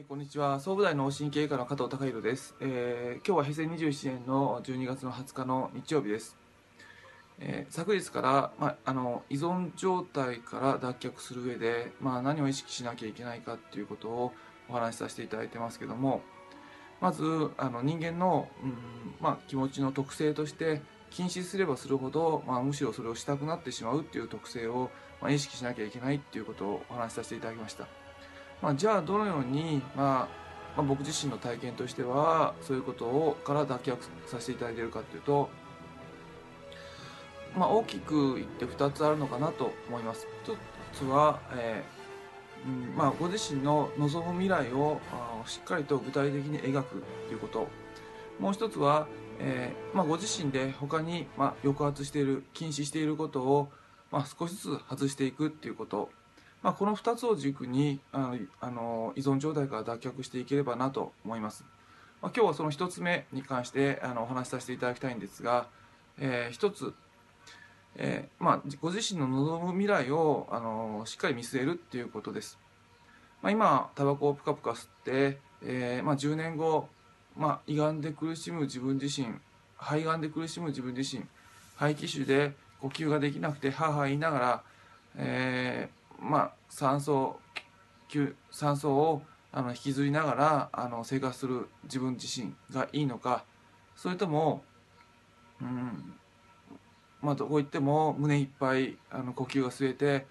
えーこんにちは。総武大脳神経科の加藤孝弘です、えー今日は平成27年の12月の20日の日曜日です、えー昨日から、まあ、あの依存状態から脱却する上で、まあ、何を意識しなきゃいけないかっていうことをお話しさせていただいてますけどもまずあの人間の、うんまあ、気持ちの特性として禁止すればするほど、まあ、むしろそれをしたくなってしまうっていう特性を、まあ、意識しなきゃいけないっていうことをお話しさせていただきました。まあ、じゃあどのように、まあまあ、僕自身の体験としてはそういうことをから脱却させていただいているかというと、まあ、大きく言って2つあるのかなと思います。1つは、えーうんまあ、ご自身の望む未来をしっかりと具体的に描くということもう一つは、えーまあ、ご自身で他に、まあ、抑圧している禁止していることを、まあ、少しずつ外していくっていうことまあ、この2つを軸にあのあの依存状態から脱却していければなと思います。まあ、今日はその1つ目に関してあのお話しさせていただきたいんですが、え1つ、えーまあ、ご自身の望む未来をあのしっかり見据えるっていうことです。まあ、今タバコをプカプカ吸って、えーまあ、10年後、まあ、胃がんで苦しむ自分自身肺がんで苦しむ自分自身肺気腫で呼吸ができなくてはあはあ言いながら、えーまあ、酸素酸素をあの引きずりながらあの生活する自分自身がいいのかそれとも、うんまあ、どこ行っても胸いっぱいあの呼吸が吸えて、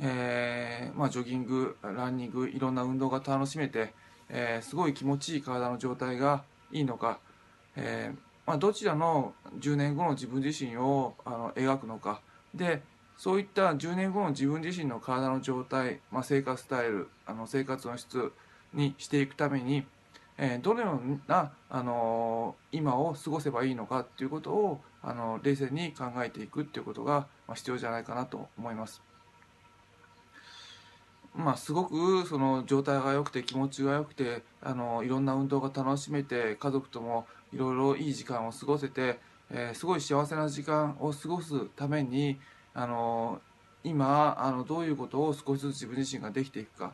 えーまあ、ジョギングランニングいろんな運動が楽しめて、えーすごい気持ちいい体の状態がいいのか、えーまあ、どちらの10年後の自分自身をあの描くのか。でそういった10年後の自分自身の体の状態、まあ、生活スタイルあの生活の質にしていくために、えーどのような、あのー今を過ごせばいいのかっていうことを、あの冷静に考えていくっていうことが、まあ、必要じゃないかなと思います。まあ、すごくその状態が良くて気持ちが良くてあのいろんな運動が楽しめて家族ともいろいろいい時間を過ごせて、えーすごい幸せな時間を過ごすためにあの今あのどういうことを少しずつ自分自身ができていくか、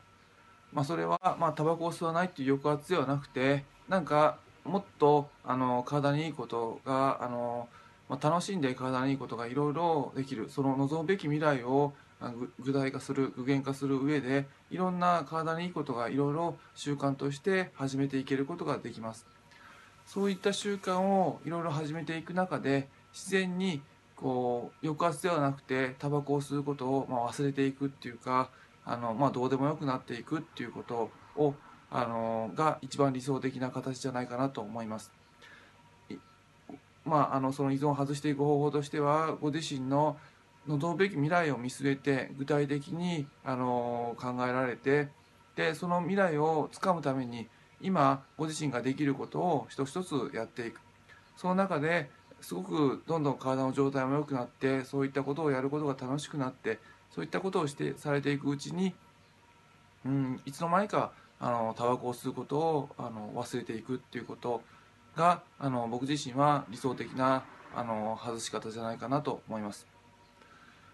まあ、それは、まあ、タバコを吸わないっていう抑圧ではなくてなんかもっとあの体にいいことがあの、まあ、楽しんで体にいいことがいろいろできるその望むべき未来を具体化する具現化する上でいろんな体にいいことがいろいろ習慣として始めていけることができます。そういった習慣をいろいろ始めていく中で自然にこう抑圧ではなくてタバコを吸うことを、まあ、忘れていくっていうかあの、まあ、どうでもよくなっていくっていうことをあのが一番理想的な形じゃないかなと思います。まあ、あのその依存を外していく方法としてはご自身の望むべき未来を見据えて具体的にあの考えられてでその未来をつかむために今ご自身ができることを一つ一つやっていくその中ですごくどんどん体の状態も良くなってそういったことをやることが楽しくなってそういったことをしてされていくうちに、うん、いつの間にかあのタバコを吸うことをあの忘れていくっていうことがあの僕自身は理想的なあの外し方じゃないかなと思います。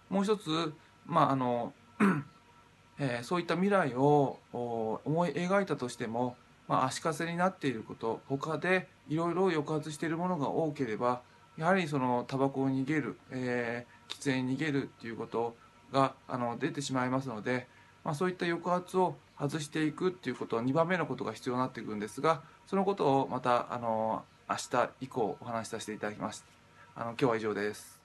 もう一つ、まああの えーそういった未来を思い描いたとしても、まあ、足かせになっていること他でいろいろ抑圧しているものが多ければやはりそのタバコを逃げる、えー喫煙に逃げるっていうことがあの出てしまいますので、まあ、そういった抑圧を外していくっていうことは2番目のことが必要になってくるんですがそのことをまたあの明日以降お話しさせていただきます。あの今日は以上です。